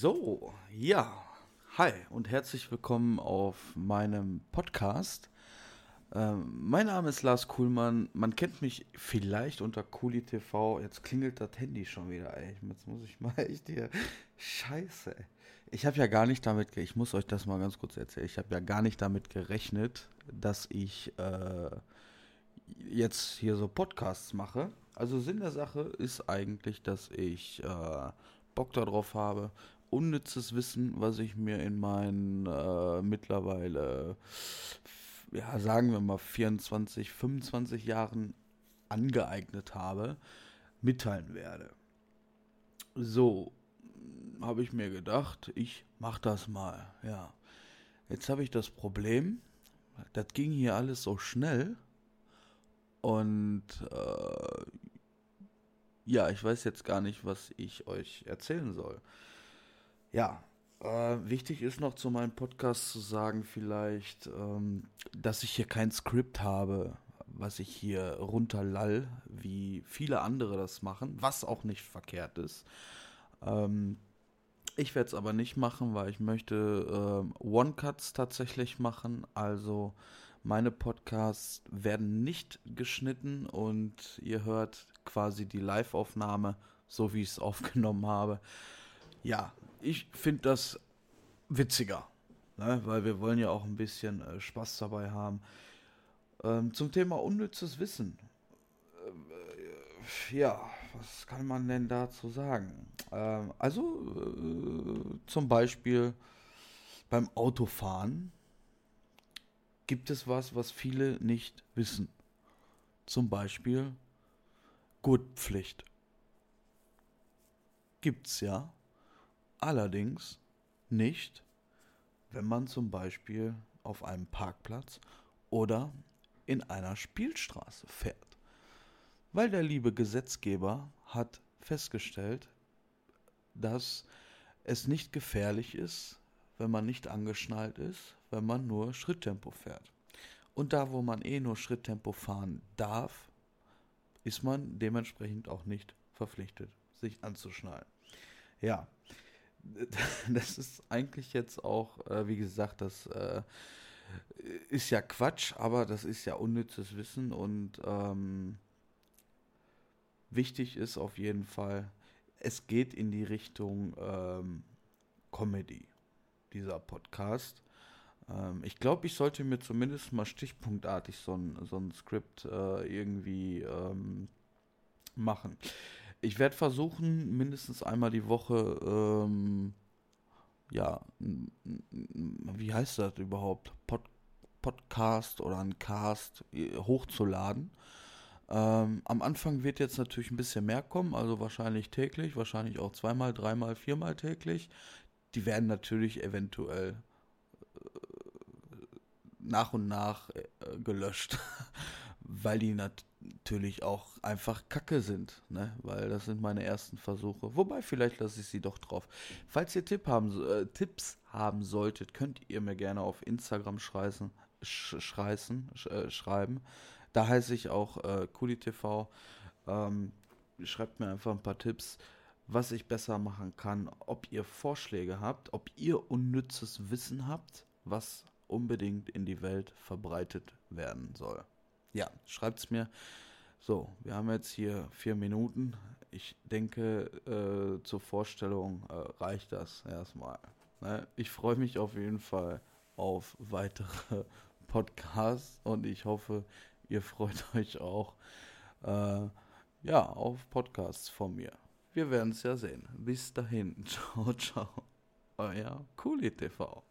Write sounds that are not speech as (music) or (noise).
So, ja. Hi und herzlich willkommen auf meinem Podcast. Ähm, mein Name ist Lars Kuhlmann. Man kennt mich vielleicht unter Kuli TV. Jetzt klingelt das Handy schon wieder, ey. Jetzt muss ich mal (laughs) echt hier. Scheiße. Ich habe ja gar nicht damit, ich muss euch das mal ganz kurz erzählen. Ich habe ja gar nicht damit gerechnet, dass ich äh, jetzt hier so Podcasts mache. Also Sinn der Sache ist eigentlich, dass ich äh, Bock darauf habe, unnützes Wissen, was ich mir in meinen äh, mittlerweile, ja, sagen wir mal 24, 25 Jahren angeeignet habe, mitteilen werde. So, habe ich mir gedacht, ich mach das mal, ja. Jetzt habe ich das Problem, das ging hier alles so schnell und äh, ja, ich weiß jetzt gar nicht, was ich euch erzählen soll. Ja, äh, wichtig ist noch zu meinem Podcast zu sagen, vielleicht, ähm, dass ich hier kein Skript habe, was ich hier runterlall, wie viele andere das machen, was auch nicht verkehrt ist. Ähm, ich werde es aber nicht machen, weil ich möchte äh, One-Cuts tatsächlich machen. Also meine Podcasts werden nicht geschnitten und ihr hört quasi die Live-Aufnahme, so wie ich es (laughs) aufgenommen habe. Ja, ich finde das witziger, ne? weil wir wollen ja auch ein bisschen äh, Spaß dabei haben. Ähm, zum Thema unnützes Wissen. Äh, ja, was kann man denn dazu sagen? Ähm, also äh, zum Beispiel beim Autofahren gibt es was, was viele nicht wissen. Zum Beispiel Gurtpflicht. Gibt's ja. Allerdings nicht, wenn man zum Beispiel auf einem Parkplatz oder in einer Spielstraße fährt. Weil der liebe Gesetzgeber hat festgestellt, dass es nicht gefährlich ist, wenn man nicht angeschnallt ist, wenn man nur Schritttempo fährt. Und da, wo man eh nur Schritttempo fahren darf, ist man dementsprechend auch nicht verpflichtet, sich anzuschnallen. Ja, (laughs) das ist eigentlich jetzt auch, äh, wie gesagt, das äh, ist ja Quatsch, aber das ist ja unnützes Wissen und ähm, wichtig ist auf jeden Fall, es geht in die Richtung ähm, Comedy, dieser Podcast. Ähm, ich glaube, ich sollte mir zumindest mal stichpunktartig so ein, so ein Skript äh, irgendwie ähm, machen. Ich werde versuchen, mindestens einmal die Woche, ähm, ja, wie heißt das überhaupt? Pod Podcast oder ein Cast äh, hochzuladen. Ähm, am Anfang wird jetzt natürlich ein bisschen mehr kommen, also wahrscheinlich täglich, wahrscheinlich auch zweimal, dreimal, viermal täglich. Die werden natürlich eventuell nach und nach äh, gelöscht, (laughs) weil die natürlich auch einfach Kacke sind, ne? Weil das sind meine ersten Versuche. Wobei vielleicht lasse ich sie doch drauf. Falls ihr Tipp haben, äh, Tipps haben solltet, könnt ihr mir gerne auf Instagram schreißen, sch schreißen, sch äh, schreiben. Da heiße ich auch äh, KuliTV. Ähm, schreibt mir einfach ein paar Tipps, was ich besser machen kann, ob ihr Vorschläge habt, ob ihr unnützes Wissen habt, was unbedingt in die Welt verbreitet werden soll. Ja, schreibt es mir. So, wir haben jetzt hier vier Minuten. Ich denke, äh, zur Vorstellung äh, reicht das erstmal. Ne? Ich freue mich auf jeden Fall auf weitere (laughs) Podcasts und ich hoffe, ihr freut (laughs) euch auch äh, ja, auf Podcasts von mir. Wir werden es ja sehen. Bis dahin. (laughs) Ciao, ciao. Euer Kuli TV.